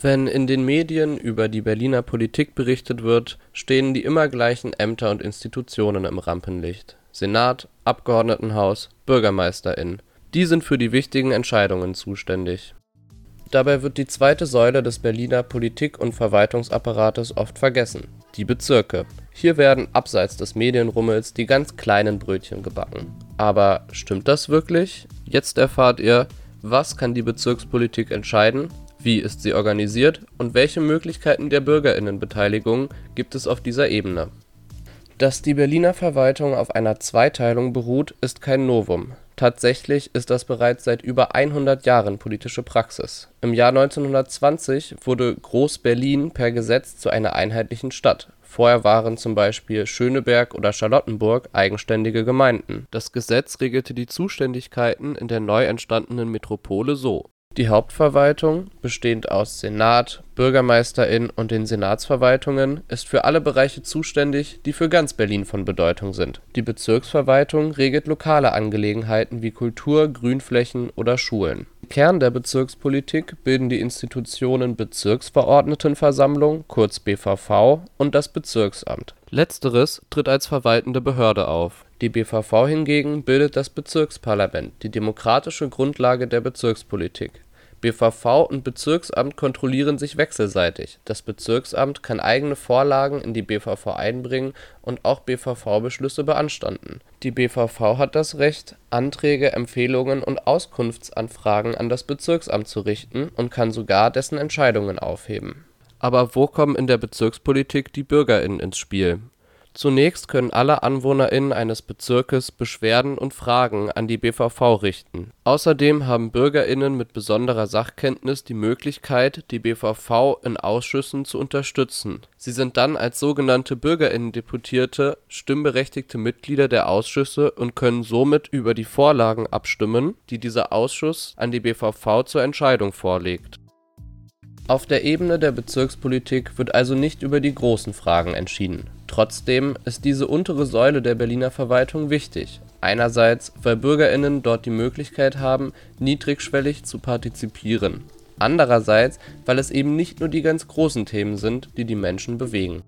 Wenn in den Medien über die Berliner Politik berichtet wird, stehen die immer gleichen Ämter und Institutionen im Rampenlicht: Senat, Abgeordnetenhaus, BürgermeisterInnen. Die sind für die wichtigen Entscheidungen zuständig. Dabei wird die zweite Säule des Berliner Politik und Verwaltungsapparates oft vergessen: die Bezirke. Hier werden abseits des Medienrummels die ganz kleinen Brötchen gebacken. Aber stimmt das wirklich? Jetzt erfahrt ihr: Was kann die Bezirkspolitik entscheiden wie ist sie organisiert und welche Möglichkeiten der Bürgerinnenbeteiligung gibt es auf dieser Ebene? Dass die Berliner Verwaltung auf einer Zweiteilung beruht, ist kein Novum. Tatsächlich ist das bereits seit über 100 Jahren politische Praxis. Im Jahr 1920 wurde Groß-Berlin per Gesetz zu einer einheitlichen Stadt, vorher waren zum Beispiel Schöneberg oder Charlottenburg eigenständige Gemeinden. Das Gesetz regelte die Zuständigkeiten in der neu entstandenen Metropole so die Hauptverwaltung, bestehend aus Senat, BürgermeisterInnen und den Senatsverwaltungen, ist für alle Bereiche zuständig, die für ganz Berlin von Bedeutung sind. Die Bezirksverwaltung regelt lokale Angelegenheiten wie Kultur, Grünflächen oder Schulen. Kern der Bezirkspolitik bilden die Institutionen Bezirksverordnetenversammlung (kurz BVV) und das Bezirksamt. Letzteres tritt als verwaltende Behörde auf die BVV hingegen bildet das Bezirksparlament, die demokratische Grundlage der Bezirkspolitik. BVV und Bezirksamt kontrollieren sich wechselseitig, das Bezirksamt kann eigene Vorlagen in die BVV einbringen und auch BVV-Beschlüsse beanstanden. Die BVV hat das Recht, Anträge, Empfehlungen und Auskunftsanfragen an das Bezirksamt zu richten und kann sogar dessen Entscheidungen aufheben. Aber wo kommen in der Bezirkspolitik die BürgerInnen ins Spiel Zunächst können alle AnwohnerInnen eines Bezirkes Beschwerden und Fragen an die BVV richten. Außerdem haben BürgerInnen mit besonderer Sachkenntnis die Möglichkeit, die BVV in Ausschüssen zu unterstützen. Sie sind dann als sogenannte Bürgerinnendeputierte stimmberechtigte Mitglieder der Ausschüsse und können somit über die Vorlagen abstimmen, die dieser Ausschuss an die BVV zur Entscheidung vorlegt. Auf der Ebene der Bezirkspolitik wird also nicht über die großen Fragen entschieden. Trotzdem ist diese untere Säule der Berliner Verwaltung wichtig, einerseits weil BürgerInnen dort die Möglichkeit haben, niedrigschwellig zu partizipieren, andererseits weil es eben nicht nur die ganz großen Themen sind, die die Menschen bewegen